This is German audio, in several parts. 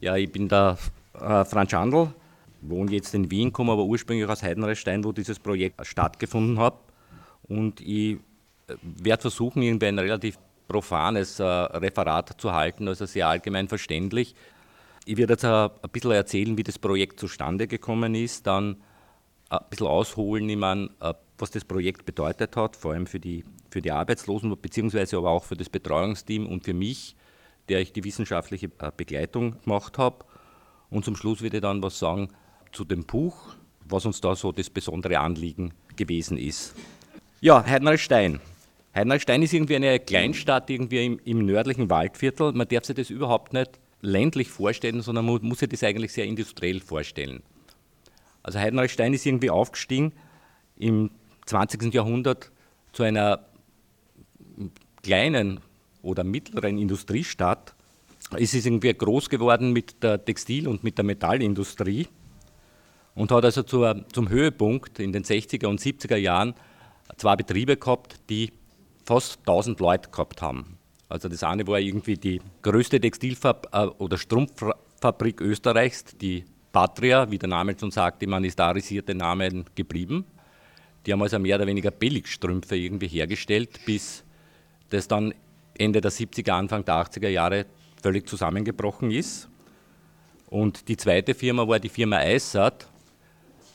Ja, ich bin der äh, Franz Schandl, wohne jetzt in Wien, komme aber ursprünglich aus Heidenreichstein, wo dieses Projekt stattgefunden hat. Und ich äh, werde versuchen, irgendwie ein relativ profanes äh, Referat zu halten, also sehr allgemein verständlich. Ich werde jetzt ein, bisschen erzählen, wie das Projekt zustande gekommen ist, dann ein bisschen ausholen, ich meine, was das Projekt bedeutet hat, vor allem für die, für die Arbeitslosen, beziehungsweise aber auch für das Betreuungsteam und für mich, der ich die wissenschaftliche äh, Begleitung gemacht habe. Und zum Schluss werde ich dann was sagen zu dem Buch, was uns da so das besondere Anliegen gewesen ist. Ja, Heidenreichstein. Heidenreichstein ist irgendwie eine Kleinstadt irgendwie im, im, nördlichen Waldviertel. Man darf sich das überhaupt nicht ländlich vorstellen, sondern man muss sich das eigentlich sehr industriell vorstellen. Also Heidenreichstein ist irgendwie aufgestiegen im 20. Jahrhundert zu einer kleinen oder mittleren Industriestadt. Es ist irgendwie groß geworden mit der Textil- und mit der Metallindustrie und hat also zur, zum Höhepunkt in den 60er und 70er Jahren zwei Betriebe gehabt, die fast 1000 Leute gehabt haben. Also das eine war irgendwie die größte Textilfabrik äh, oder Strumpffabrik Österreichs, die Patria, wie der Name schon sagt, die manistarisierte Namen geblieben. Die haben also mehr oder weniger Billigstrümpfe irgendwie hergestellt, bis das dann Ende der 70er, Anfang der 80er Jahre völlig zusammengebrochen ist. Und die zweite Firma war die Firma Eissat.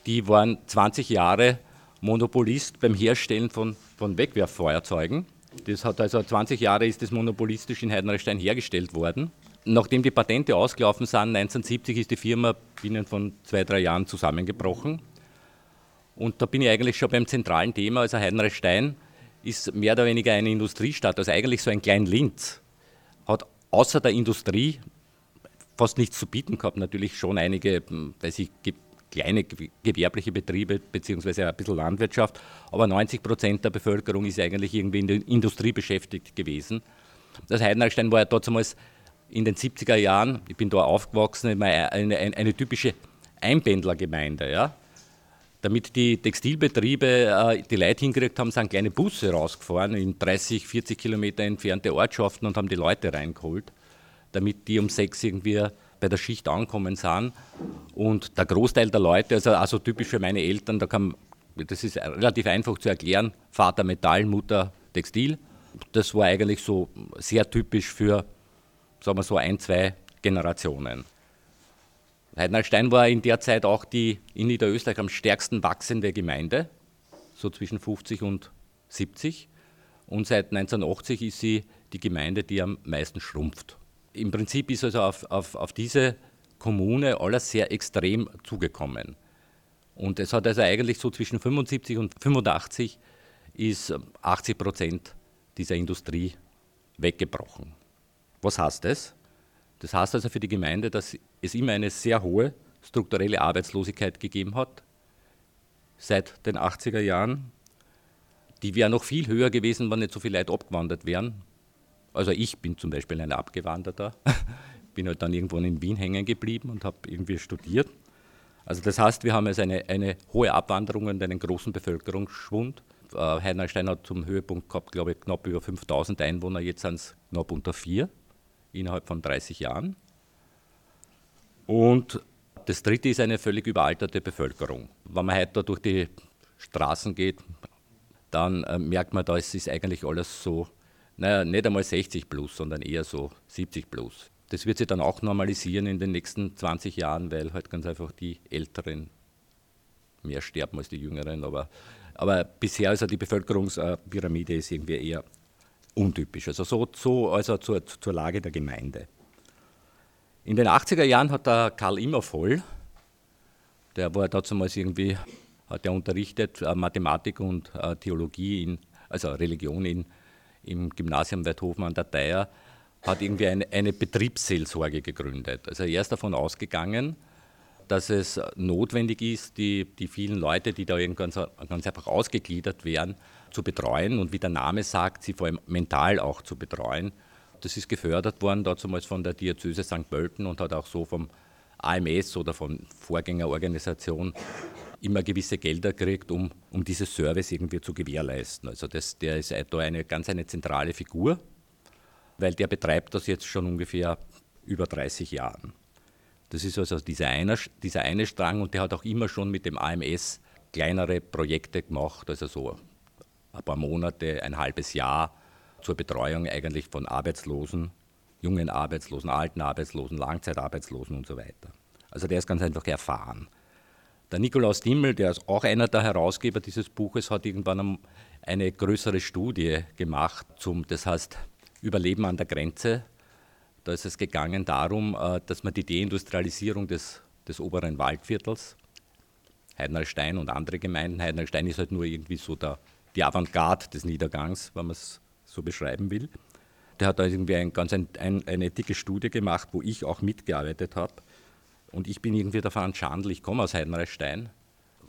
Die waren 20 Jahre Monopolist beim Herstellen von, von Wegwerffeuerzeugen. Das hat also 20 Jahre ist das monopolistisch in Heidenreichstein hergestellt worden. Nachdem die Patente ausgelaufen sind, 1970 ist die Firma binnen von zwei, drei Jahren zusammengebrochen. Und da bin ich eigentlich schon beim zentralen Thema. Also Heidenreichstein ist mehr oder weniger eine Industriestadt, also eigentlich so ein klein Linz. Hat außer der Industrie fast nichts zu bieten gehabt. Natürlich schon einige, hm, weiß ich, kleine gewerbliche Betriebe beziehungsweise ein bisschen Landwirtschaft, aber 90 Prozent der Bevölkerung ist eigentlich irgendwie in der Industrie beschäftigt gewesen. Das Heidenreichstein war ja damals in den 70er Jahren, ich bin da aufgewachsen, eine, eine, eine typische Einpendlergemeinde. Ja? Damit die Textilbetriebe äh, die Leute hingekriegt haben, sind kleine Busse rausgefahren in 30, 40 Kilometer entfernte Ortschaften und haben die Leute reingeholt, damit die um sechs irgendwie bei der Schicht ankommen sind. Und der Großteil der Leute, also, also typisch für meine Eltern, da kann, das ist relativ einfach zu erklären, Vater Metall, Mutter Textil. Das war eigentlich so sehr typisch für sagen wir so, ein, zwei Generationen. Heidenstein war in der Zeit auch die in Niederösterreich am stärksten wachsende Gemeinde, so zwischen 50 und 70. Und seit 1980 ist sie die Gemeinde, die am meisten schrumpft. Im Prinzip ist also auf, auf, auf diese Kommune alles sehr extrem zugekommen. Und es hat also eigentlich so zwischen 75 und 85 ist 80 Prozent dieser Industrie weggebrochen. Was heißt das? Das heißt also für die Gemeinde, dass es immer eine sehr hohe strukturelle Arbeitslosigkeit gegeben hat, seit den 80er Jahren. Die wäre noch viel höher gewesen, wenn nicht so viele Leute abgewandert wären. Also ich bin zum Beispiel ein Abgewanderter, bin halt dann irgendwann in Wien hängen geblieben und habe irgendwie studiert. Also das heißt, wir haben also eine, eine hohe Abwanderung und einen großen Bevölkerungsschwund. Äh, Heidenstein hat zum Höhepunkt gehabt, glaube ich, knapp über 5000 Einwohner, jetzt sind es knapp unter vier innerhalb von 30 Jahren. Und das dritte ist eine völlig überalterte Bevölkerung. Wenn man heute durch die Straßen geht, dann äh, merkt man, da ist eigentlich alles so, naja, nicht einmal 60 plus, sondern eher so 70 plus. Das wird sich dann auch normalisieren in den nächsten 20 Jahren, weil halt ganz einfach die Älteren mehr sterben als die Jüngeren. Aber, aber bisher ist also die Bevölkerungspyramide ist irgendwie eher untypisch. Also so, so also zur, zur Lage der Gemeinde. In den 80er Jahren hat der Karl Immervoll, der war damals irgendwie, hat er unterrichtet äh, Mathematik und äh, Theologie, in, also Religion in, im Gymnasium Weidhofen an der Theier, hat irgendwie eine, eine Betriebsseelsorge gegründet. Also er ist davon ausgegangen, dass es notwendig ist, die, die vielen Leute, die da ganz, ganz einfach ausgegliedert werden, zu betreuen und wie der Name sagt, sie vor allem mental auch zu betreuen. Das ist gefördert worden damals von der Diözese St. Pölten und hat auch so vom AMS oder von Vorgängerorganisation immer gewisse Gelder gekriegt, um, um dieses Service irgendwie zu gewährleisten. Also das, der ist da eine ganz eine zentrale Figur, weil der betreibt das jetzt schon ungefähr über 30 Jahren. Das ist also dieser eine, dieser eine Strang und der hat auch immer schon mit dem AMS kleinere Projekte gemacht, also so ein paar Monate, ein halbes Jahr zur Betreuung eigentlich von Arbeitslosen, jungen Arbeitslosen, alten Arbeitslosen, Langzeitarbeitslosen und so weiter. Also der ist ganz einfach erfahren. Der Nikolaus Dimmel, der ist auch einer der Herausgeber dieses Buches, hat irgendwann eine größere Studie gemacht zum, das heißt, Überleben an der Grenze. Da ist es gegangen darum, äh, dass man die Deindustrialisierung des, des oberen Waldviertels, Heidenreichstein und andere Gemeinden, Heidenreichstein ist halt nur irgendwie so der, die Avantgarde des Niedergangs, wenn man es so beschreiben will. Der hat da irgendwie ein, ganz ein, ein, eine dicke Studie gemacht, wo ich auch mitgearbeitet habe. Und ich bin irgendwie davon Schandl, ich komme aus Heidenreichstein,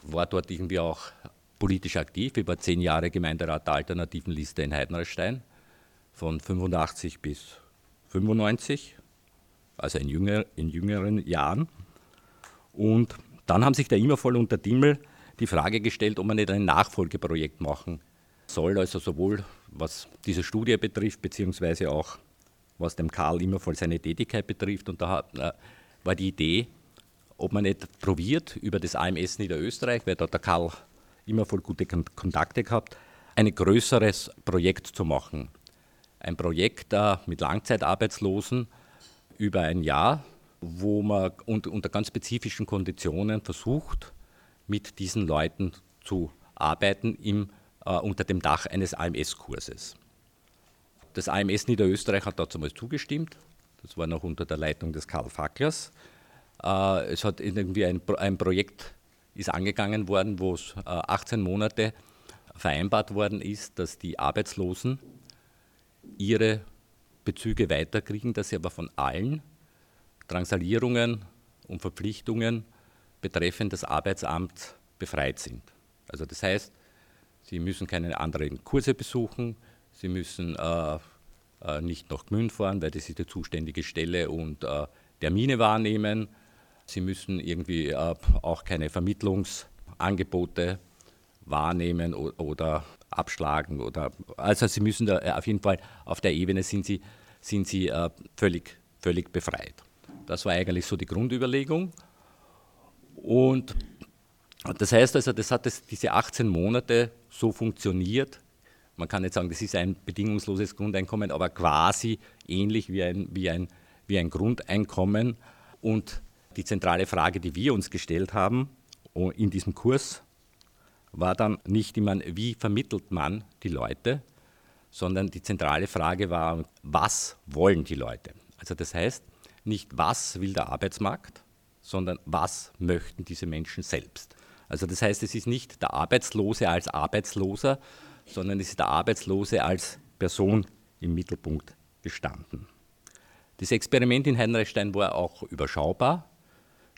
war dort irgendwie auch politisch aktiv. War zehn Jahre Gemeinderat der Alternativen Liste in Heidenreichstein, von 85 bis 95, also in, jünger, in jüngeren Jahren. Und dann haben sich der Immervoll und der Dimmel die Frage gestellt, ob man nicht ein Nachfolgeprojekt machen soll, also sowohl was diese Studie betrifft, beziehungsweise auch was dem Karl Immervoll seine Tätigkeit betrifft. Und da äh, war die Idee, ob man nicht probiert, über das AMS Niederösterreich, weil da der Karl immer voll gute Kontakte gehabt, ein größeres Projekt zu machen. Ein Projekt äh, mit Langzeitarbeitslosen über ein Jahr, wo man unter ganz spezifischen Konditionen versucht, mit diesen Leuten zu arbeiten im, äh, unter dem Dach eines AMS-Kurses. Das AMS Niederösterreich hat dazu mal zugestimmt. Das war noch unter der Leitung des Karl Facklers. Äh, es hat irgendwie ein, ein Projekt ist angegangen worden, wo es 18 Monate vereinbart worden ist, dass die Arbeitslosen ihre Bezüge weiterkriegen, dass sie aber von allen Drangsalierungen und Verpflichtungen betreffend das Arbeitsamt befreit sind. Also das heißt, sie müssen keine anderen Kurse besuchen, sie müssen äh, äh, nicht nach Gmünd fahren, weil das ist die zuständige Stelle und äh, Termine wahrnehmen. Sie müssen irgendwie äh, auch keine Vermittlungsangebote wahrnehmen oder abschlagen. Oder, also Sie müssen da äh, auf jeden Fall auf der Ebene sind Sie, sind Sie völlig, völlig befreit. Das war eigentlich so die Grundüberlegung. Und das heißt also, das hat das, diese 18 Monate so funktioniert. Man kann nicht sagen, das ist ein bedingungsloses Grundeinkommen, aber quasi ähnlich wie ein, wie ein, wie ein Grundeinkommen. Und die zentrale Frage, die wir uns gestellt haben in diesem Kurs, war dann nicht immer, wie vermittelt man die Leute, sondern die zentrale Frage war, was wollen die Leute? Also das heißt, nicht was will der Arbeitsmarkt, sondern was möchten diese Menschen selbst. Also das heißt, es ist nicht der Arbeitslose als Arbeitsloser, sondern es ist der Arbeitslose als Person im Mittelpunkt gestanden. Das Experiment in Heinreichstein war auch überschaubar.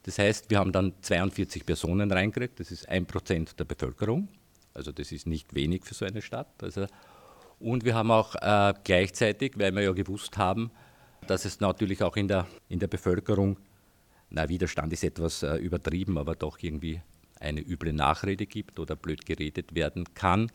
Das heißt, wir haben dann 42 Personen reingekriegt, das ist ein Prozent der Bevölkerung, also das ist nicht wenig für so eine Stadt. Also, und wir haben auch äh, gleichzeitig, weil wir ja gewusst haben, dass es natürlich auch in der, in der Bevölkerung, na, Widerstand ist etwas äh, übertrieben, aber doch irgendwie eine üble Nachrede gibt oder blöd geredet werden kann,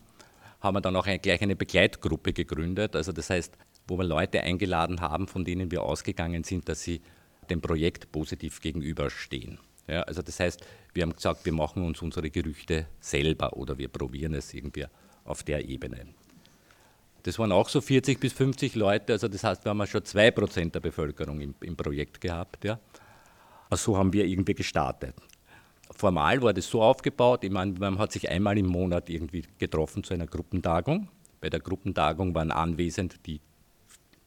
haben wir dann auch eine, gleich eine Begleitgruppe gegründet. Also das heißt, wo wir Leute eingeladen haben, von denen wir ausgegangen sind, dass sie dem Projekt positiv gegenüberstehen. Ja, also das heißt, wir haben gesagt, wir machen uns unsere Gerüchte selber oder wir probieren es irgendwie auf der Ebene. Das waren auch so 40 bis 50 Leute, also das heißt, wir haben schon 2% der Bevölkerung im, im Projekt gehabt. Ja. So haben wir irgendwie gestartet. Formal war das so aufgebaut, ich meine, man hat sich einmal im Monat irgendwie getroffen zu einer Gruppentagung. Bei der Gruppentagung waren anwesend die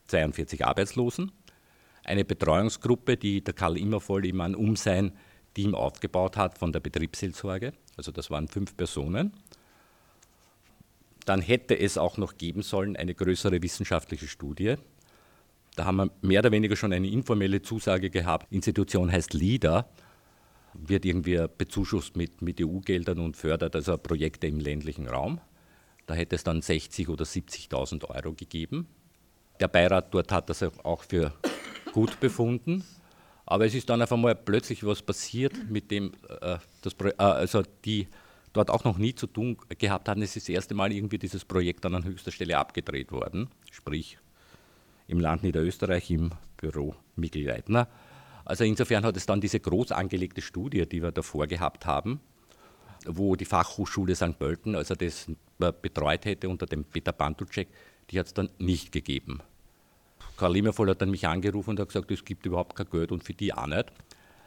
42 Arbeitslosen eine Betreuungsgruppe, die der Karl Immervoll immer um sein Team aufgebaut hat von der Betriebsseelsorge. Also das waren fünf Personen. Dann hätte es auch noch geben sollen eine größere wissenschaftliche Studie. Da haben wir mehr oder weniger schon eine informelle Zusage gehabt. Institution heißt LIDA, wird irgendwie bezuschusst mit, mit EU-Geldern und fördert also Projekte im ländlichen Raum. Da hätte es dann 60.000 oder 70.000 Euro gegeben. Der Beirat dort hat das auch für gut befunden. Aber es ist dann auf einmal plötzlich was passiert, mit dem äh, das, äh, also die dort auch noch nie zu tun gehabt hatten. Es ist das erste Mal irgendwie dieses Projekt dann an höchster Stelle abgedreht worden, sprich im Land Niederösterreich im Büro Mikkel Leitner. Also insofern hat es dann diese groß angelegte Studie, die wir davor gehabt haben, wo die Fachhochschule St. Pölten, also das betreut hätte unter dem Peter Bantucek, die hat es dann nicht gegeben. Karl Limmervoll hat dann mich angerufen und hat gesagt, es gibt überhaupt kein Geld und für die auch nicht.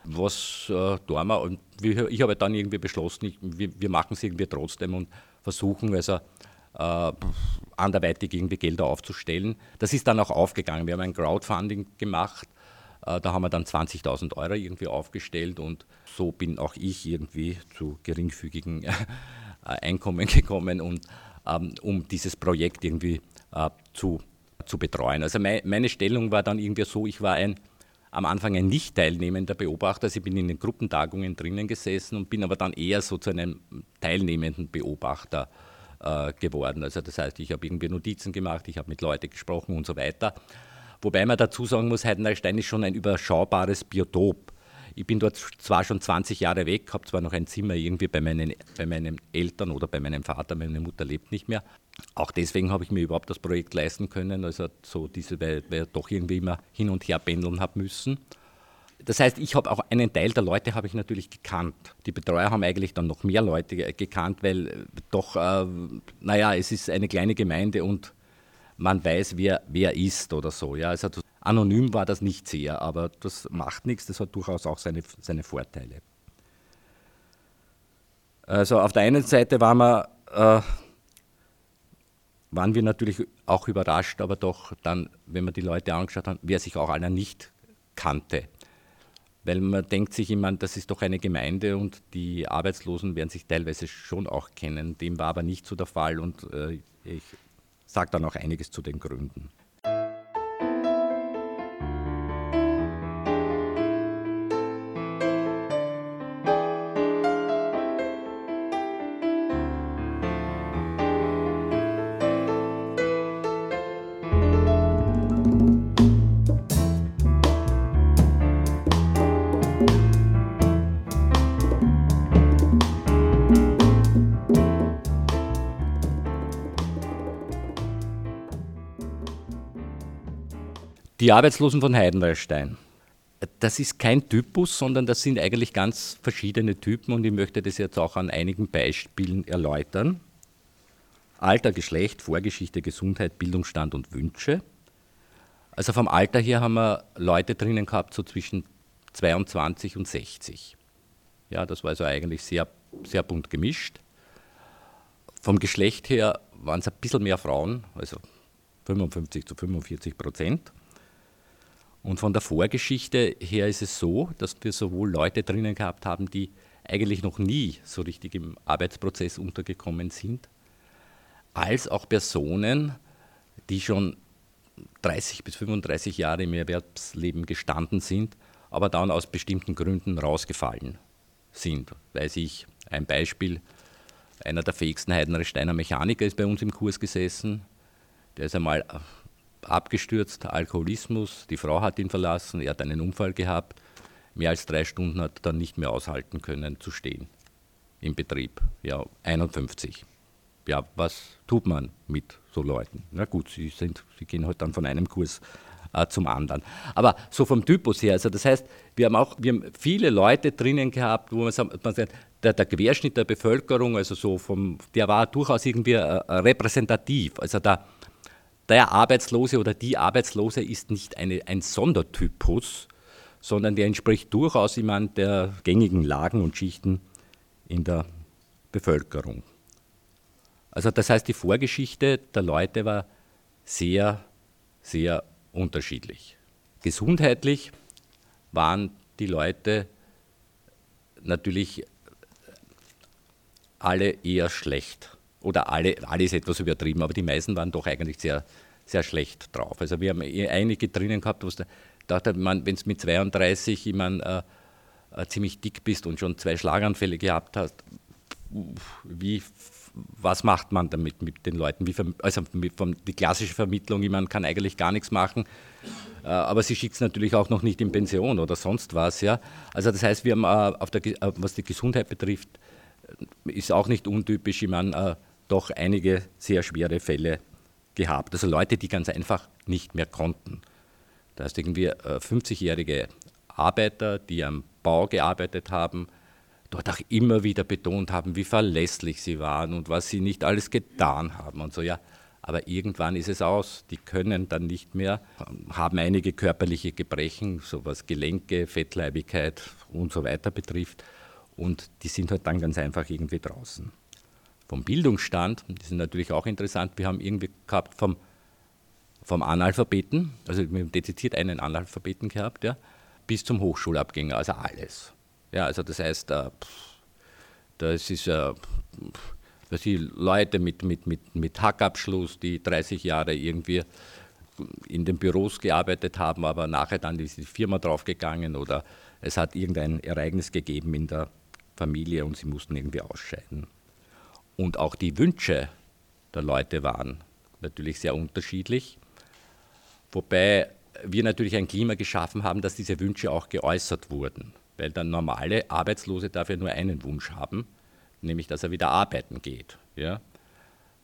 Was äh, tun wir? Und ich habe dann irgendwie beschlossen, ich, wir, wir machen es irgendwie trotzdem und versuchen also äh, anderweitig irgendwie Gelder aufzustellen. Das ist dann auch aufgegangen. Wir haben ein Crowdfunding gemacht. Äh, da haben wir dann 20.000 Euro irgendwie aufgestellt und so bin auch ich irgendwie zu geringfügigen äh, Einkommen gekommen, und, ähm, um dieses Projekt irgendwie äh, zu, zu betreuen. Also mein, meine Stellung war dann irgendwie so, ich war ein, am Anfang ein nicht teilnehmender Beobachter. Also ich bin in den Gruppentagungen drinnen gesessen und bin aber dann eher so zu einem teilnehmenden Beobachter äh, geworden. Also das heißt, ich habe irgendwie Notizen gemacht, ich habe mit Leuten gesprochen und so weiter. Wobei man dazu sagen muss, Heidenreichstein ist schon ein überschaubares Biotop. Ich bin dort zwar schon 20 Jahre weg, habe zwar noch ein Zimmer irgendwie bei meinen, bei meinen Eltern oder bei meinem Vater, meine Mutter lebt nicht mehr. Auch deswegen habe ich mir überhaupt das Projekt leisten können, also so diese, weil, weil ich doch irgendwie immer hin und her pendeln habe müssen. Das heißt, ich habe auch einen Teil der Leute habe ich natürlich gekannt. Die Betreuer haben eigentlich dann noch mehr Leute gekannt, weil äh, doch, äh, naja, es ist eine kleine Gemeinde und man weiß, wer wer ist oder so. Ja, also anonym war das nicht sehr, aber das macht nichts, das hat durchaus auch seine, seine Vorteile. Also auf der einen Seite waren wir, äh, waren wir natürlich auch überrascht, aber doch dann, wenn wir die Leute angeschaut haben, wer sich auch einer nicht kannte. Weil man denkt sich immer, das ist doch eine Gemeinde und die Arbeitslosen werden sich teilweise schon auch kennen. Dem war aber nicht so der Fall und äh, ich sage dann auch einiges zu den Gründen. Die Arbeitslosen von Heidenreich-Stein. Das ist kein Typus, sondern das sind eigentlich ganz verschiedene Typen und ich möchte das jetzt auch an einigen Beispielen erläutern. Alter, Geschlecht, Vorgeschichte, Gesundheit, Bildungsstand und Wünsche. Also vom Alter her haben wir Leute drinnen gehabt, so zwischen 22 und 60. Ja, das war also eigentlich sehr, sehr bunt gemischt. Vom Geschlecht her waren es ein bisschen mehr Frauen, also 55 zu 45 Prozent. Und von der Vorgeschichte her ist es so, dass wir sowohl Leute drinnen gehabt haben, die eigentlich noch nie so richtig im Arbeitsprozess untergekommen sind, als auch Personen, die schon 30 bis 35 Jahre im Erwerbsleben gestanden sind, aber dann aus bestimmten Gründen rausgefallen sind. Weiß ich, ein Beispiel, einer der fähigsten Heidenreich-Steiner Mechaniker ist bei uns im Kurs gesessen, der ist einmal abgestürzt, Alkoholismus, die Frau hat ihn verlassen, er hat einen Unfall gehabt, mehr als drei Stunden hat er dann nicht mehr aushalten können zu stehen im Betrieb. Ja, 51. Ja, was tut man mit so Leuten? Na gut, sie, sind, sie gehen halt dann von einem Kurs äh, zum anderen. Aber so vom Typus her, also das heißt, wir haben auch wir haben viele Leute drinnen gehabt, wo man sagt, der, der, Querschnitt der Bevölkerung, also so vom, der war durchaus irgendwie äh, repräsentativ. Also da, der Arbeitslose oder die Arbeitslose ist nicht eine, ein Sondertypus, sondern der entspricht durchaus jemand der gängigen Lagen und Schichten in der Bevölkerung. Also das heißt, die Vorgeschichte der Leute war sehr, sehr unterschiedlich. Gesundheitlich waren die Leute natürlich alle eher schlecht oder alle, alles etwas übertrieben, aber die meisten waren doch eigentlich sehr, sehr schlecht drauf. Also wir haben eh einige drinnen gehabt, wo es dachte, wenn du mit 32 ich mein, äh, äh, ziemlich dick bist und schon zwei Schlaganfälle gehabt hast, wie, was macht man damit mit den Leuten? Wie, also die klassische Vermittlung, man kann eigentlich gar nichts machen, äh, aber sie schickt es natürlich auch noch nicht in Pension oder sonst was. Ja? Also das heißt, wir haben, äh, auf der, äh, was die Gesundheit betrifft, äh, ist auch nicht untypisch, ich meine, doch einige sehr schwere Fälle gehabt. Also Leute, die ganz einfach nicht mehr konnten. Da heißt irgendwie 50-jährige äh, Arbeiter, die am Bau gearbeitet haben, dort auch immer wieder betont haben, wie verlässlich sie waren und was sie nicht alles getan haben und so. Ja, aber irgendwann ist es aus. Die können dann nicht mehr, haben einige körperliche Gebrechen, so was Gelenke, Fettleibigkeit und so weiter betrifft. Und die sind halt dann ganz einfach irgendwie draußen. Vom Bildungsstand, das ist natürlich auch interessant, wir haben irgendwie gehabt vom, vom Analphabeten, also wir haben dezidiert einen Analphabeten gehabt, ja, bis zum Hochschulabgänger, also alles. Ja, also das heißt, äh, das ist äh, dass die Leute mit, mit, mit, mit Hackabschluss, die 30 Jahre irgendwie in den Büros gearbeitet haben, aber nachher dann ist die Firma draufgegangen oder es hat irgendein Ereignis gegeben in der Familie und sie mussten irgendwie ausscheiden. Und auch die Wünsche der Leute waren natürlich sehr unterschiedlich, wobei wir natürlich ein Klima geschaffen haben, dass diese Wünsche auch geäußert wurden, weil der normale Arbeitslose dafür nur einen Wunsch haben nämlich dass er wieder arbeiten geht. Ja?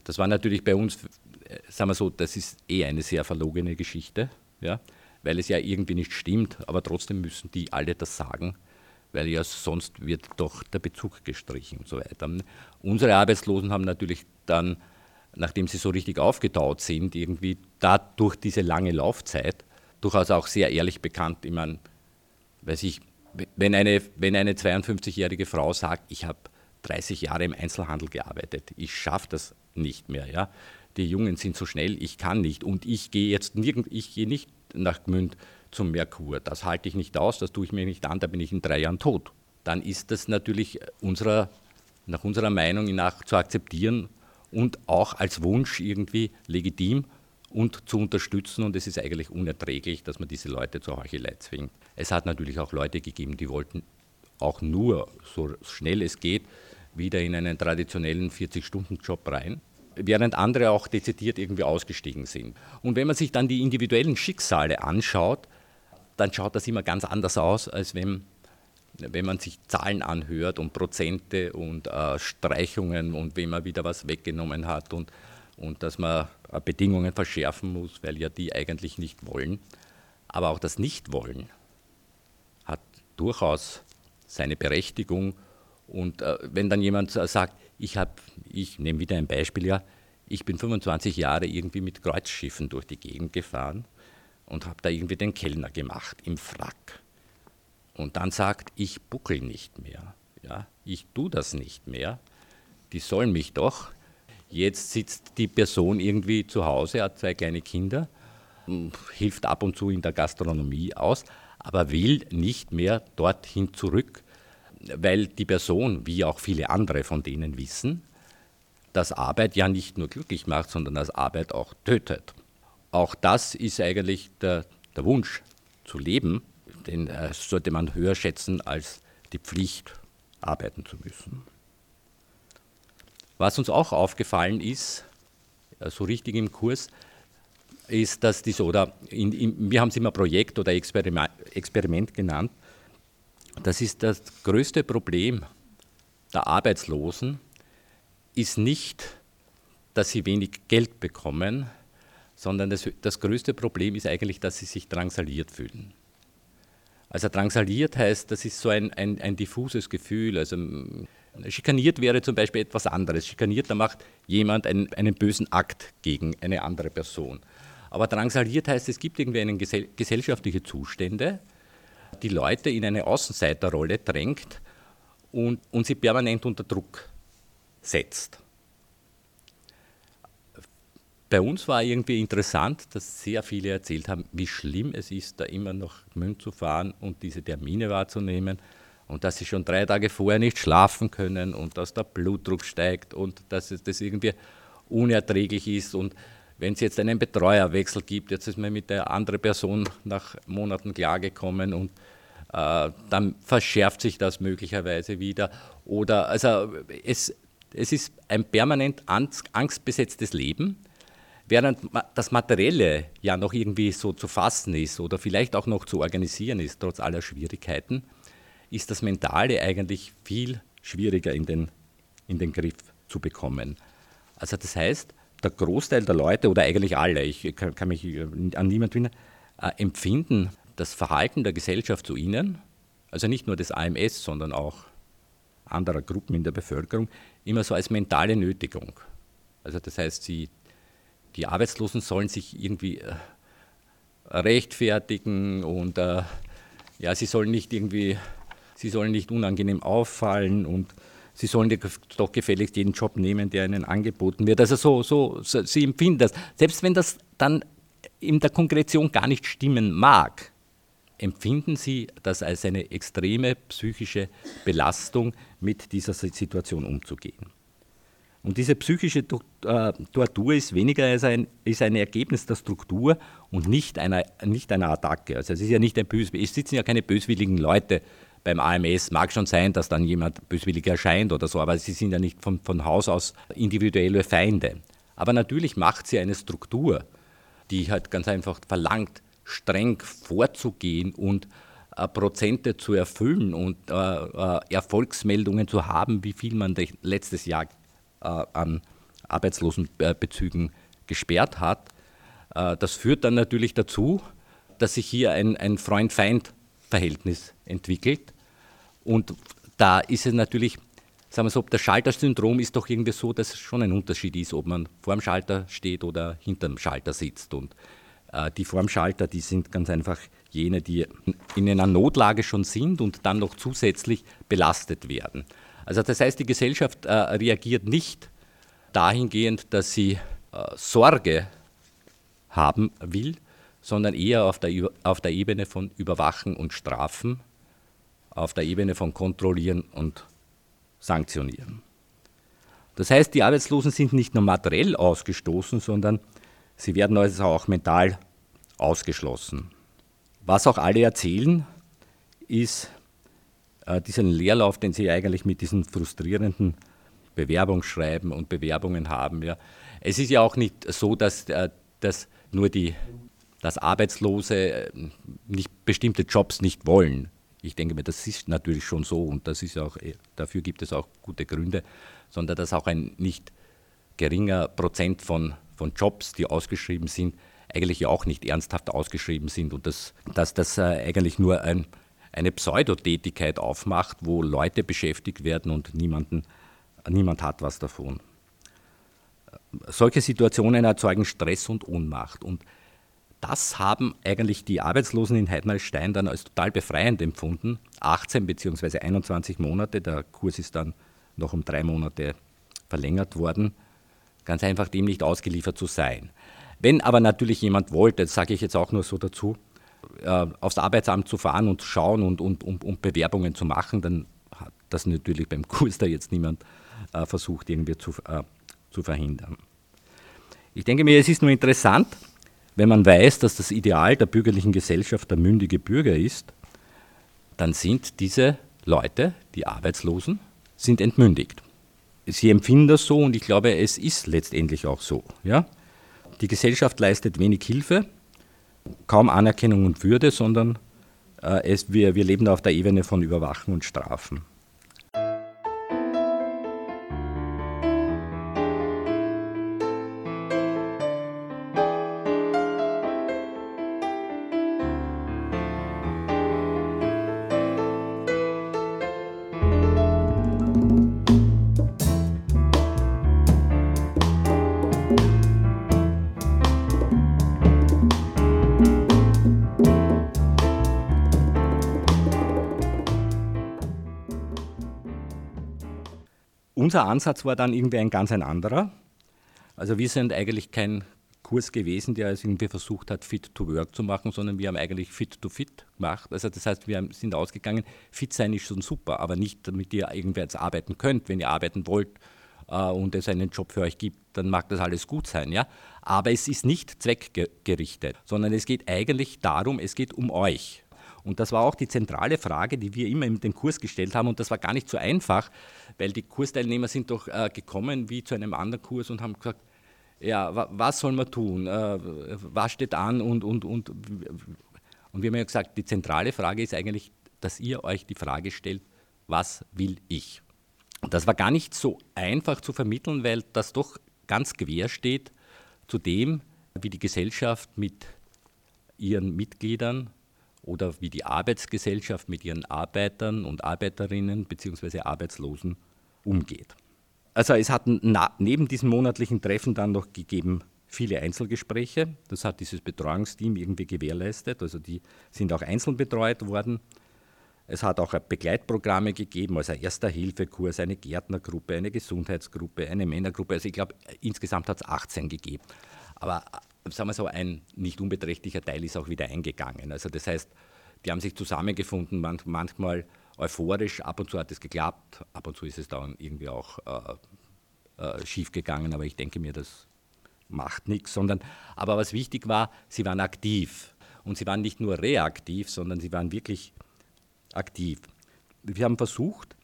Das war natürlich bei uns, äh, sagen wir so, das ist eh eine sehr verlogene Geschichte, ja? weil es ja irgendwie nicht stimmt, aber trotzdem müssen die alle das sagen, weil ja sonst wird doch der Bezug gestrichen und so weiter. Unsere Arbeitslosen haben natürlich dann, nachdem sie so richtig aufgetaut sind, irgendwie dadurch diese lange Laufzeit durchaus auch sehr ehrlich bekannt. Ich meine, weiß ich, wenn eine, wenn eine 52-jährige Frau sagt, ich habe 30 Jahre im Einzelhandel gearbeitet. Ich schaffe das nicht mehr. Ja? Die Jungen sind so schnell, ich kann nicht. Und ich gehe jetzt nirgend, ich gehe nicht nach Gmünd zum Merkur. Das halte ich nicht aus, das tue ich mir nicht an, da bin ich in drei Jahren tot. Dann ist das natürlich unserer, nach unserer Meinung nach zu akzeptieren und auch als Wunsch irgendwie legitim und zu unterstützen. Und es ist eigentlich unerträglich, dass man diese Leute zur Heuchelei zwingt. Es hat natürlich auch Leute gegeben, die wollten auch nur so schnell es geht wieder in einen traditionellen 40-Stunden-Job rein, während andere auch dezidiert irgendwie ausgestiegen sind. Und wenn man sich dann die individuellen Schicksale anschaut, dann schaut das immer ganz anders aus, als wenn, wenn man sich Zahlen anhört und Prozente und äh, Streichungen und wem man wieder was weggenommen hat und, und dass man äh, Bedingungen verschärfen muss, weil ja die eigentlich nicht wollen. Aber auch das Nichtwollen hat durchaus seine Berechtigung und äh, wenn dann jemand sagt, ich habe, ich nehme wieder ein Beispiel, ja, ich bin 25 Jahre irgendwie mit Kreuzschiffen durch die Gegend gefahren und habe da irgendwie den Kellner gemacht im Frack. Und dann sagt, ich buckel nicht mehr, ja, ich tue das nicht mehr, die sollen mich doch. Jetzt sitzt die Person irgendwie zu Hause, hat zwei kleine Kinder, hilft ab und zu in der Gastronomie aus, aber will nicht mehr dorthin zurück, weil die Person, wie auch viele andere von denen wissen, dass Arbeit ja nicht nur glücklich macht, sondern dass Arbeit auch tötet. Auch das ist eigentlich der, der Wunsch zu leben, den äh, sollte man höher schätzen als die Pflicht, arbeiten zu müssen. Was uns auch aufgefallen ist, so richtig im Kurs, ist, dass diese, oder in, in, wir haben es immer Projekt oder Experiment, Experiment genannt, das ist das größte Problem der Arbeitslosen, ist nicht, dass sie wenig Geld bekommen, sondern das, das größte Problem ist eigentlich, dass sie sich drangsaliert fühlen. Also drangsaliert heißt, das ist so ein, ein, ein diffuses Gefühl. Also schikaniert wäre zum Beispiel etwas anderes. Schikaniert, da macht jemand einen, einen bösen Akt gegen eine andere Person. Aber drangsaliert heißt, es gibt irgendwie einen gesell gesellschaftliche Zustände, die Leute in eine Außenseiterrolle drängt und, und sie permanent unter Druck setzt. Bei uns war irgendwie interessant, dass sehr viele erzählt haben, wie schlimm es ist, da immer nach Münz zu fahren und diese Termine wahrzunehmen. Und dass sie schon drei Tage vorher nicht schlafen können und dass der Blutdruck steigt und dass das irgendwie unerträglich ist. Und wenn es jetzt einen Betreuerwechsel gibt, jetzt ist man mit der anderen Person nach Monaten klargekommen und äh, dann verschärft sich das möglicherweise wieder. Oder also es, es ist ein permanent angstbesetztes Leben, während das Materielle ja noch irgendwie so zu fassen ist oder vielleicht auch noch zu organisieren ist, trotz aller Schwierigkeiten, ist das Mentale eigentlich viel schwieriger in den, in den Griff zu bekommen. Also das heißt, der Großteil der Leute oder eigentlich alle, ich kann, kann mich an niemanden finden, äh, empfinden das Verhalten der Gesellschaft zu ihnen, also nicht nur des AMS, sondern auch anderer Gruppen in der Bevölkerung, immer so als mentale Nötigung. Also das heißt, sie, die Arbeitslosen sollen sich irgendwie äh, rechtfertigen und äh, ja, sie sollen nicht irgendwie, sie sollen nicht unangenehm auffallen und sie sollen doch gefälligst jeden Job nehmen, der ihnen angeboten wird. Also so, so, so sie empfinden das. Selbst wenn das dann in der Konkretion gar nicht stimmen mag, empfinden sie das als eine extreme psychische Belastung, mit dieser Situation umzugehen. Und diese psychische äh, Tortur ist weniger als ein, ist ein Ergebnis der Struktur und nicht einer, nicht einer Attacke. Also es ist ja nicht ein bös, es sitzen ja keine böswilligen Leute beim AMS. Mag schon sein, dass dann jemand böswillig erscheint oder so, aber sie sind ja nicht von, von Haus aus individuelle Feinde. Aber natürlich macht sie eine Struktur, die halt ganz einfach verlangt, streng vorzugehen und äh, Prozente zu erfüllen und äh, äh, Erfolgsmeldungen zu haben, wie viel man letztes Jahr an Arbeitslosenbezügen gesperrt hat. Äh, das führt dann natürlich dazu, dass sich hier ein, ein Freund-Feind-Verhältnis entwickelt. Und da ist es natürlich, sagen wir so, das Schaltersyndrom ist doch irgendwie so, dass es schon ein Unterschied ist, ob man vor dem Schalter steht oder hinter dem Schalter sitzt. Und äh, die vor dem Schalter, die sind ganz einfach jene, die in einer Notlage schon sind und dann noch zusätzlich belastet werden. Also das heißt, die Gesellschaft äh, reagiert nicht dahingehend, dass sie äh, Sorge haben will, sondern eher auf der, auf der Ebene von Überwachen und Strafen, auf der Ebene von Kontrollieren und Sanktionieren. Das heißt, die Arbeitslosen sind nicht nur materiell ausgestoßen, sondern sie werden also auch mental ausgeschlossen. Was auch alle erzählen, ist äh, diesen Leerlauf, den sie eigentlich mit diesen frustrierenden Bewerbungsschreiben und Bewerbungen haben. Ja. Es ist ja auch nicht so, dass, äh, dass nur die dass Arbeitslose äh, nicht bestimmte Jobs nicht wollen. Ich denke mir, das ist natürlich schon so und das ist auch, äh, dafür gibt es auch gute Gründe, sondern dass auch ein nicht geringer Prozent von, von Jobs, die ausgeschrieben sind, eigentlich ja auch nicht ernsthaft ausgeschrieben sind und dass, dass das äh, eigentlich nur ein, eine Pseudotätigkeit aufmacht, wo Leute beschäftigt werden und niemanden, niemand hat was davon. Solche Situationen erzeugen Stress und Ohnmacht und das haben eigentlich die Arbeitslosen in Heidmalstein dann als total befreiend empfunden. 18 bzw. 21 Monate, der Kurs ist dann noch um drei Monate verlängert worden, ganz einfach dem nicht ausgeliefert zu sein. Wenn aber natürlich jemand wollte, das sage ich jetzt auch nur so dazu, äh, aufs Arbeitsamt zu fahren und zu schauen und, und, und, und, Bewerbungen zu machen, dann hat das natürlich beim Kurs da jetzt niemand äh, versucht, irgendwie zu, äh, zu verhindern. Ich denke mir, es ist nur interessant, wenn man weiß, dass das Ideal der bürgerlichen Gesellschaft der mündige Bürger ist, dann sind diese Leute, die Arbeitslosen, sind entmündigt. Sie empfinden das so und ich glaube, es ist letztendlich auch so. Ja? Die Gesellschaft leistet wenig Hilfe, kaum Anerkennung und Würde, sondern äh, es, wir, wir leben auf der Ebene von Überwachen und Strafen. Unser Ansatz war dann irgendwie ein ganz ein anderer. Also wir sind eigentlich kein Kurs gewesen, der es irgendwie versucht hat, Fit to Work zu machen, sondern wir haben eigentlich Fit to Fit gemacht. Also das heißt, wir sind ausgegangen, fit sein ist schon super, aber nicht, damit ihr irgendwie jetzt arbeiten könnt. Wenn ihr arbeiten wollt äh, und es einen Job für euch gibt, dann mag das alles gut sein. Ja? Aber es ist nicht zweckgerichtet, sondern es geht eigentlich darum, es geht um euch. Und das war auch die zentrale Frage, die wir immer in den Kurs gestellt haben. Und das war gar nicht so einfach, weil die Kursteilnehmer sind doch äh, gekommen wie zu einem anderen Kurs und haben gesagt, ja, wa was soll man tun? Äh, was steht an? Und, und, und, und wir haben ja gesagt, die zentrale Frage ist eigentlich, dass ihr euch die Frage stellt, was will ich? Das war gar nicht so einfach zu vermitteln, weil das doch ganz quer steht zu dem, wie die Gesellschaft mit ihren Mitgliedern oder wie die Arbeitsgesellschaft mit ihren Arbeitern und Arbeiterinnen bzw. Arbeitslosen umgeht. Also es hat neben diesem monatlichen Treffen dann noch gegeben viele Einzelgespräche. Das hat dieses Betreuungsteam irgendwie gewährleistet. Also die sind auch einzeln betreut worden. Es hat auch Begleitprogramme gegeben, also ein Erster-Hilfe-Kurs, eine Gärtnergruppe, eine Gesundheitsgruppe, eine Männergruppe. Also ich glaube, insgesamt hat es 18 gegeben. Aber sagen wir so, ein nicht unbeträchtlicher Teil ist auch wieder eingegangen. Also das heißt, die haben sich zusammengefunden, manchmal euphorisch, ab und zu hat es geklappt, ab und zu ist es dann irgendwie auch äh, äh, schief gegangen, aber ich denke mir, das macht nichts, sondern, aber was wichtig war, sie waren aktiv. Und sie waren nicht nur reaktiv, sondern sie waren wirklich aktiv. Wir haben versucht,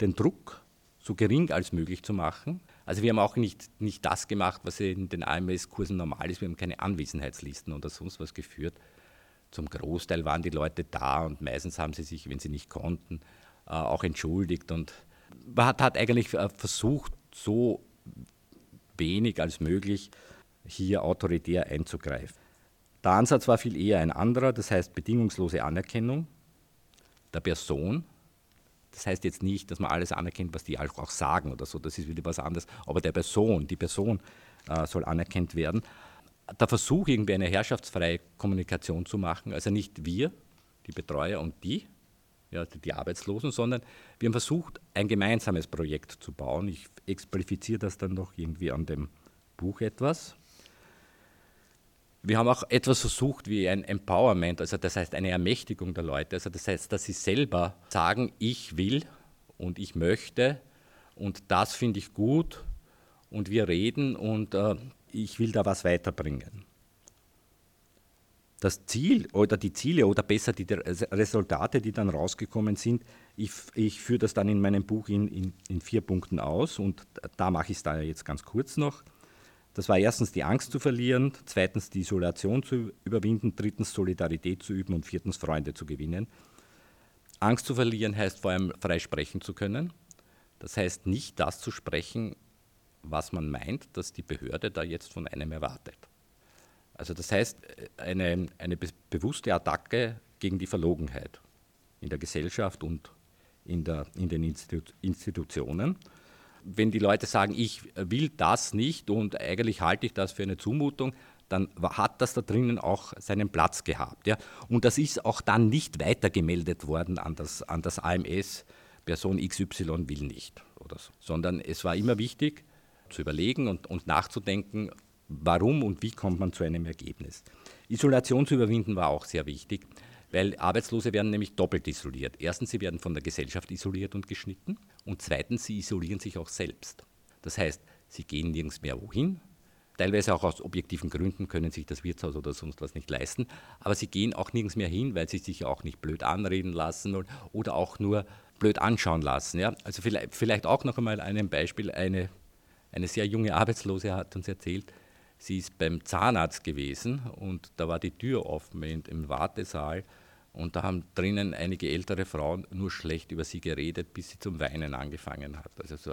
den Druck so gering als möglich zu machen. Also wir haben auch nicht, nicht das gemacht, was in den AMS-Kursen normal ist. Wir haben keine Anwesenheitslisten oder sonst was geführt. Zum Großteil waren die Leute da und meistens haben sie sich, wenn sie nicht konnten, äh, auch entschuldigt. Und man hat, hat eigentlich äh, versucht, so wenig als möglich hier autoritär einzugreifen. Der Ansatz war viel eher ein anderer, das heißt bedingungslose Anerkennung der Person. Das heißt jetzt nicht, dass man alles anerkennt, was die auch sagen oder so, das ist wieder was anderes, aber der Person, die Person äh, soll anerkannt werden. Der Versuch, irgendwie eine herrschaftsfreie Kommunikation zu machen, also nicht wir, die Betreuer und die, ja, die Arbeitslosen, sondern wir haben versucht, ein gemeinsames Projekt zu bauen. Ich expliziere das dann noch irgendwie an dem Buch etwas. Wir haben auch etwas versucht wie ein Empowerment, also das heißt eine Ermächtigung der Leute, also das heißt, dass sie selber sagen, ich will und ich möchte und das finde ich gut und wir reden und äh, ich will da was weiterbringen das Ziel oder die Ziele oder besser die Resultate, die dann rausgekommen sind, ich, ich führe das dann in meinem Buch in, in, in vier Punkten aus und da mache ich es da jetzt ganz kurz noch. Das war erstens die Angst zu verlieren, zweitens die Isolation zu überwinden, drittens Solidarität zu üben und viertens Freunde zu gewinnen. Angst zu verlieren heißt vor allem frei sprechen zu können. Das heißt nicht das zu sprechen, was man meint, dass die Behörde da jetzt von einem erwartet. Also das heißt, eine, eine bewusste Attacke gegen die Verlogenheit in der Gesellschaft und in, der, in den Institu Institutionen. Wenn die Leute sagen, ich will das nicht und eigentlich halte ich das für eine Zumutung, dann hat das da drinnen auch seinen Platz gehabt. Ja? Und das ist auch dann nicht weitergemeldet worden an das, an das AMS, Person XY will nicht oder so, sondern es war immer wichtig zu überlegen und, und nachzudenken, warum und wie kommt man zu einem Ergebnis. Isolation zu überwinden war auch sehr wichtig, weil Arbeitslose werden nämlich doppelt isoliert. Erstens, sie werden von der Gesellschaft isoliert und geschnitten und zweitens, sie isolieren sich auch selbst. Das heißt, sie gehen nirgends mehr wohin, teilweise auch aus objektiven Gründen können sich das Wirtshaus oder sonst was nicht leisten, aber sie gehen auch nirgends mehr hin, weil sie sich auch nicht blöd anreden lassen oder auch nur blöd anschauen lassen. Ja? Also vielleicht, vielleicht auch noch einmal ein Beispiel, eine, eine sehr junge Arbeitslose hat uns erzählt, Sie ist beim Zahnarzt gewesen und da war die Tür offen im Wartesaal und da haben drinnen einige ältere Frauen nur schlecht über sie geredet, bis sie zum Weinen angefangen hat. Also so,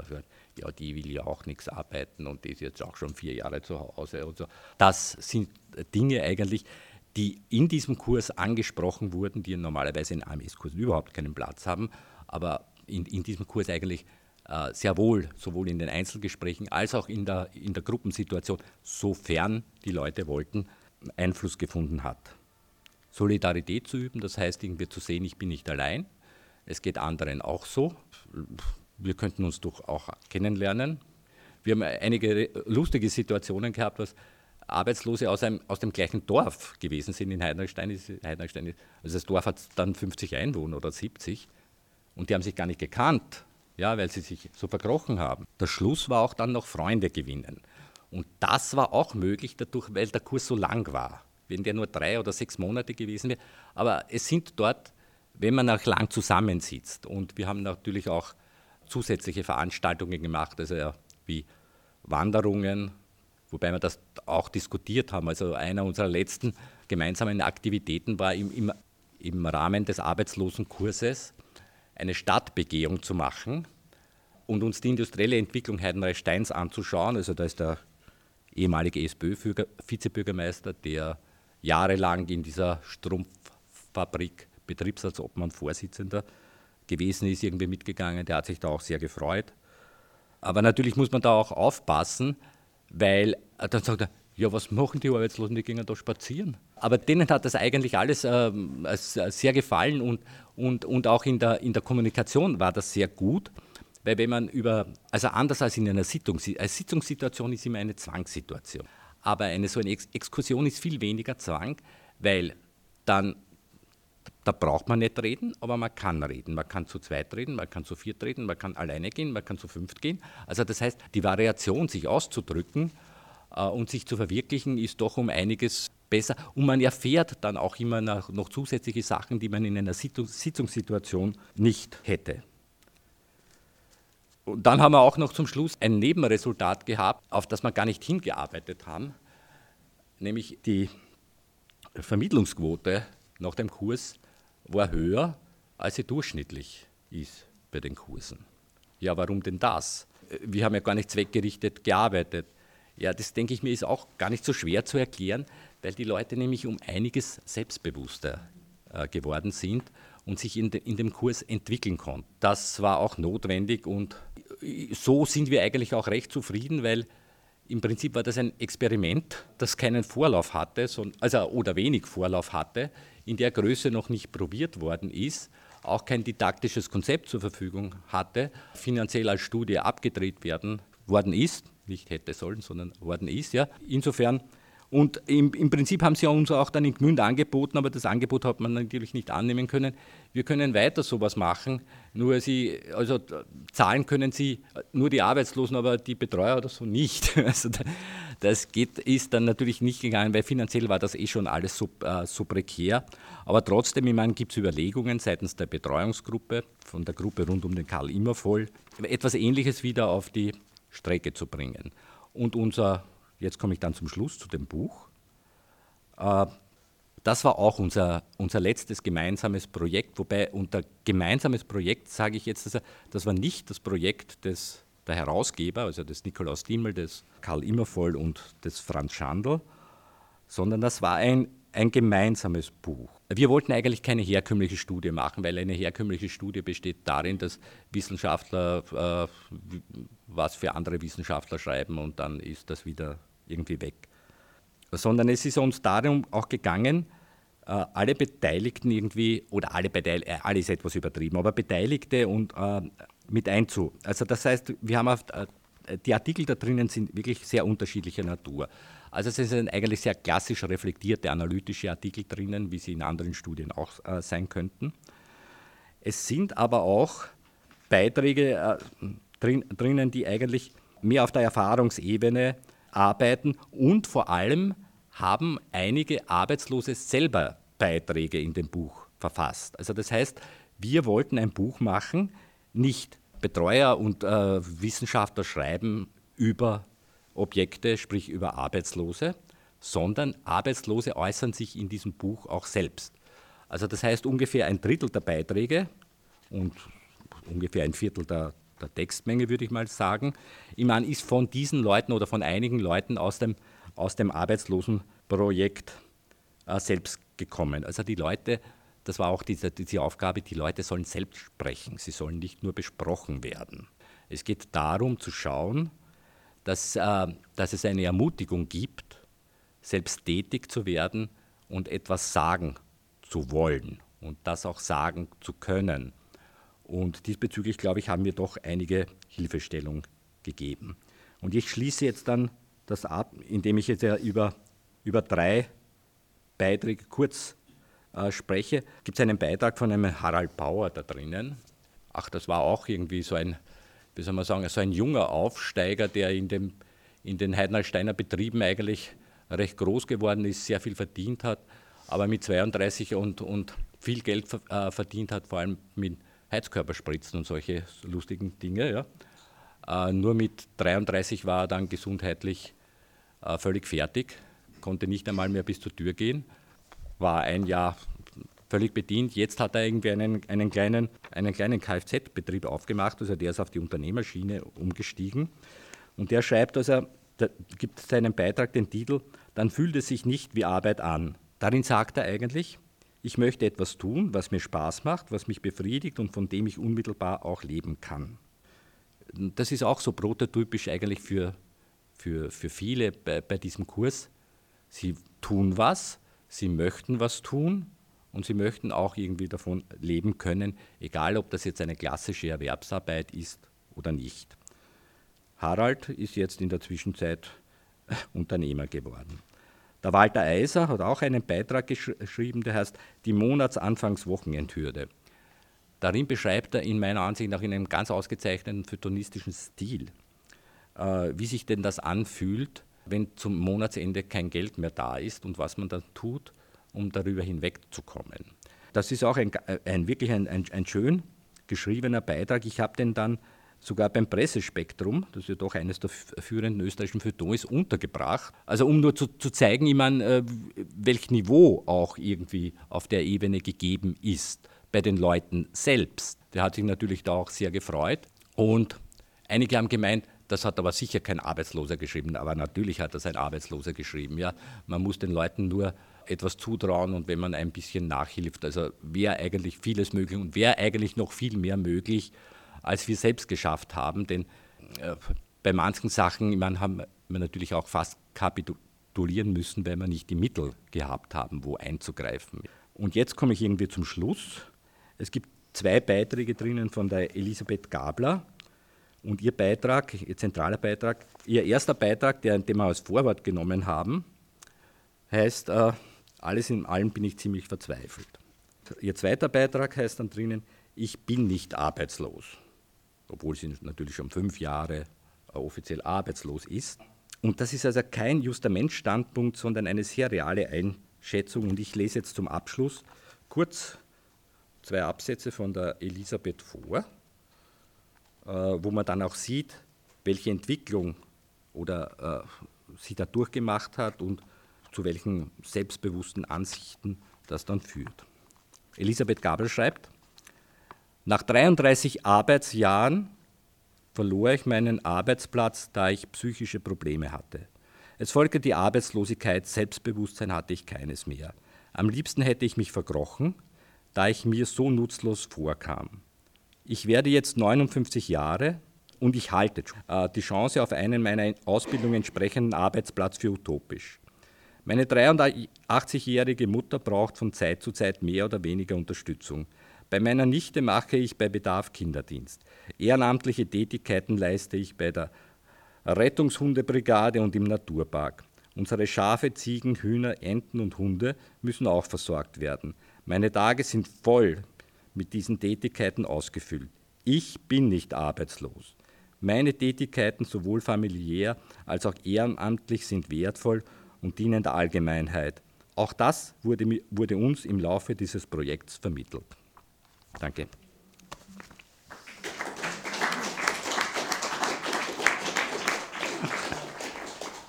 ja, die will ja auch nichts arbeiten und die ist jetzt auch schon vier Jahre zu Hause und so. Das sind Dinge eigentlich, die in diesem Kurs angesprochen wurden, die normalerweise in AMS-Kursen überhaupt keinen Platz haben, aber in, in diesem Kurs eigentlich äh, sehr wohl, sowohl in den Einzelgesprächen als auch in der, in der Gruppensituation, sofern die Leute wollten, Einfluss gefunden hat. Solidarität zu üben, das heißt irgendwie zu sehen, ich bin nicht allein, es geht anderen auch so. Wir könnten uns doch auch kennenlernen. Wir haben einige lustige Situationen gehabt, was Arbeitslose aus, einem, aus dem gleichen Dorf gewesen sind in Heidenstein. Heidenstein also das Dorf hat dann 50 Einwohner oder 70 und die haben sich gar nicht gekannt ja, weil sie sich so verkrochen haben. Der Schluss war auch dann noch Freunde gewinnen. Und das war auch möglich dadurch, weil der Kurs so lang war. Wenn der nur drei oder sechs Monate gewesen wäre. Aber es sind dort, wenn man auch lang zusammensitzt, und wir haben natürlich auch zusätzliche Veranstaltungen gemacht, also wie Wanderungen, wobei wir das auch diskutiert haben. Also einer unserer letzten gemeinsamen Aktivitäten war im, im, im Rahmen des Arbeitslosenkurses eine Stadtbegehung zu machen und uns die industrielle Entwicklung Heidenreichsteins anzuschauen. Also da ist der ehemalige SPÖ-Vizebürgermeister, der jahrelang in dieser Fabrik Betriebsratsobmann, Vorsitzender gewesen ist, irgendwie mitgegangen. Der hat sich da auch sehr gefreut. Aber natürlich muss man da auch aufpassen, weil äh, dann sagt er, ja, was machen die Arbeitslosen, die gehen da spazieren. Aber denen hat das eigentlich alles äh, sehr gefallen und, und, und auch in der, in der Kommunikation war das sehr gut. Weil wenn man über, also anders als in einer Sitzung, eine Sitzungssituation ist immer eine Zwangssituation. Aber eine so eine Exkursion ist viel weniger Zwang, weil dann da braucht man nicht reden, aber man kann reden. Man kann zu zweit reden, man kann zu viert reden, man kann alleine gehen, man kann zu fünft gehen. Also das heißt, die Variation, sich auszudrücken äh, und sich zu verwirklichen, ist doch um einiges besser. Und man erfährt dann auch immer noch, noch zusätzliche Sachen, die man in einer Sitzungssituation nicht hätte. Und dann haben wir auch noch zum Schluss ein Nebenresultat gehabt, auf das wir gar nicht hingearbeitet haben, nämlich die Vermittlungsquote nach dem Kurs war höher, als sie durchschnittlich ist bei den Kursen. Ja, warum denn das? Wir haben ja gar nicht zweckgerichtet gearbeitet. Ja, das denke ich mir ist auch gar nicht so schwer zu erklären, weil die Leute nämlich um einiges selbstbewusster äh, geworden sind und sich in, de, in, dem Kurs entwickeln konnten. Das war auch notwendig und so sind wir eigentlich auch recht zufrieden, weil im Prinzip war das ein Experiment, das keinen Vorlauf hatte, also, oder wenig Vorlauf hatte, in der Größe noch nicht probiert worden ist, auch kein didaktisches Konzept zur Verfügung hatte, finanziell als Studie abgedreht werden worden ist, nicht hätte sollen, sondern worden ist. Ja. Insofern und im, im, Prinzip haben sie uns auch dann in Gmünd angeboten, aber das Angebot hat man natürlich nicht annehmen können. Wir können weiter sowas machen, nur sie, also zahlen können sie nur die Arbeitslosen, aber die Betreuer oder so nicht. Also das geht, ist dann natürlich nicht gegangen, weil finanziell war das eh schon alles so, äh, so prekär. Aber trotzdem, ich meine, gibt es Überlegungen seitens der Betreuungsgruppe, von der Gruppe rund um den Karl Immervoll, etwas Ähnliches wieder auf die Strecke zu bringen. Und unser Jetzt komme ich dann zum Schluss zu dem Buch. Äh, das war auch unser, unser letztes gemeinsames Projekt, wobei unter gemeinsames Projekt sage ich jetzt, das war nicht das Projekt des, der Herausgeber, also des Nikolaus Diemel, des Karl Immervoll und des Franz Schandl, sondern das war ein, ein gemeinsames Buch. Wir wollten eigentlich keine herkömmliche Studie machen, weil eine herkömmliche Studie besteht darin, dass Wissenschaftler äh, was für andere Wissenschaftler schreiben und dann ist das wieder irgendwie weg. Sondern es ist uns darum auch gegangen, äh, alle Beteiligten irgendwie, oder alle Beteiligten, äh, alle ist etwas übertrieben, aber Beteiligte und äh, mit einzu. Also das heißt, wir haben auf, die Artikel da drinnen sind wirklich sehr unterschiedlicher Natur. Also es sind eigentlich sehr klassisch reflektierte analytische Artikel drinnen, wie sie in anderen Studien auch äh, sein könnten. Es sind aber auch Beiträge äh, drin, drinnen, die eigentlich mehr auf der Erfahrungsebene arbeiten und vor allem haben einige Arbeitslose selber Beiträge in dem Buch verfasst. Also das heißt, wir wollten ein Buch machen, nicht Betreuer und äh, Wissenschaftler schreiben über Objekte, sprich über Arbeitslose, sondern Arbeitslose äußern sich in diesem Buch auch selbst. Also das heißt ungefähr ein Drittel der Beiträge und ungefähr ein Viertel der, der Textmenge, würde ich mal sagen, ich meine, ist von diesen Leuten oder von einigen Leuten aus dem, aus dem Arbeitslosenprojekt äh, selbst gekommen. Also die Leute, das war auch diese, diese Aufgabe, die Leute sollen selbst sprechen, sie sollen nicht nur besprochen werden. Es geht darum zu schauen, dass, äh, dass es eine Ermutigung gibt, selbst tätig zu werden und etwas sagen zu wollen und das auch sagen zu können. Und diesbezüglich, glaube ich, haben wir doch einige Hilfestellung gegeben. Und ich schließe jetzt dann das ab, indem ich jetzt ja über, über drei Beiträge kurz äh, spreche. Gibt es einen Beitrag von einem Harald Bauer da drinnen? Ach, das war auch irgendwie so ein, wie soll man sagen, so ein junger Aufsteiger, der in, dem, in den Heidenalsteiner Betrieben eigentlich recht groß geworden ist, sehr viel verdient hat, aber mit 32 und, und viel Geld äh, verdient hat, vor allem mit Heizkörperspritzen und solche lustigen Dinge. Ja. Äh, nur mit 33 war er dann gesundheitlich äh, völlig fertig, konnte nicht einmal mehr bis zur Tür gehen, war ein Jahr völlig bedient. Jetzt hat er irgendwie einen, einen kleinen, einen kleinen Kfz-Betrieb aufgemacht, also der ist auf die Unternehmerschiene umgestiegen. Und der schreibt, also, da gibt seinen Beitrag den Titel, dann fühlt es sich nicht wie Arbeit an. Darin sagt er eigentlich, Ich möchte etwas tun, was mir Spaß macht, was mich befriedigt und von dem ich unmittelbar auch leben kann. Das ist auch so prototypisch eigentlich für, für, für viele bei, bei diesem Kurs. Sie tun was, sie möchten was tun und sie möchten auch irgendwie davon leben können, egal ob das jetzt eine klassische Erwerbsarbeit ist oder nicht. Harald ist jetzt in der Zwischenzeit Unternehmer geworden. Der Walter Eiser hat auch einen Beitrag gesch geschrieben, der heißt Die Monatsanfangswochenendhürde. Darin beschreibt er in meiner Ansicht nach in einem ganz ausgezeichneten phytonistischen Stil, äh, wie sich denn das anfühlt, wenn zum Monatsende kein Geld mehr da ist und was man dann tut, um darüber hinwegzukommen. Das ist auch ein, ein wirklich ein, ein, ein schön geschriebener Beitrag. Ich habe den dann sogar beim Pressespektrum, das ja doch eines der führenden österreichischen Feuilletons ist, untergebracht. Also um nur zu, zu zeigen, ich meine, äh, welch Niveau auch irgendwie auf der Ebene gegeben ist bei den Leuten selbst. Der hat sich natürlich da auch sehr gefreut. Und einige haben gemeint, das hat aber sicher kein Arbeitsloser geschrieben, aber natürlich hat das ein Arbeitsloser geschrieben. Ja. Man muss den Leuten nur etwas zutrauen und wenn man ein bisschen nachhilft, also wäre eigentlich vieles möglich und wäre eigentlich noch viel mehr möglich, als wir selbst geschafft haben. Denn äh, bei manchen Sachen meine, haben wir natürlich auch fast kapitulieren müssen, weil wir nicht die Mittel gehabt haben, wo einzugreifen. Und jetzt komme ich irgendwie zum Schluss. Es gibt zwei Beiträge drinnen von der Elisabeth Gabler. Und ihr Beitrag, ihr zentraler Beitrag, ihr erster Beitrag, den wir als Vorwort genommen haben, heißt, äh, alles in allem bin ich ziemlich verzweifelt. Ihr zweiter Beitrag heißt dann drinnen, ich bin nicht arbeitslos obwohl sie natürlich schon fünf Jahre äh, offiziell arbeitslos ist. Und das ist also kein Justament-Standpunkt, sondern eine sehr reale Einschätzung. Und ich lese jetzt zum Abschluss kurz zwei Absätze von der Elisabeth vor, äh, wo man dann auch sieht, welche Entwicklung oder äh, sie da durchgemacht hat und zu welchen selbstbewussten Ansichten das dann führt. Elisabeth Gabel schreibt, nach 33 Arbeitsjahren verlor ich meinen Arbeitsplatz, da ich psychische Probleme hatte. Es folgte die Arbeitslosigkeit, Selbstbewusstsein hatte ich keines mehr. Am liebsten hätte ich mich verkrochen, da ich mir so nutzlos vorkam. Ich werde jetzt 59 Jahre und ich halte äh, die Chance auf einen meiner Ausbildung entsprechenden Arbeitsplatz für utopisch. Meine 83-jährige Mutter braucht von Zeit zu Zeit mehr oder weniger Unterstützung. Bei meiner Nichte mache ich bei Bedarf Kinderdienst. Ehrenamtliche Tätigkeiten leiste ich bei der Rettungshundebrigade und im Naturpark. Unsere Schafe, Ziegen, Hühner, Enten und Hunde müssen auch versorgt werden. Meine Tage sind voll mit diesen Tätigkeiten ausgefüllt. Ich bin nicht arbeitslos. Meine Tätigkeiten sowohl familiär als auch ehrenamtlich sind wertvoll und dienen der Allgemeinheit. Auch das wurde, wurde uns im Laufe dieses Projekts vermittelt. Danke.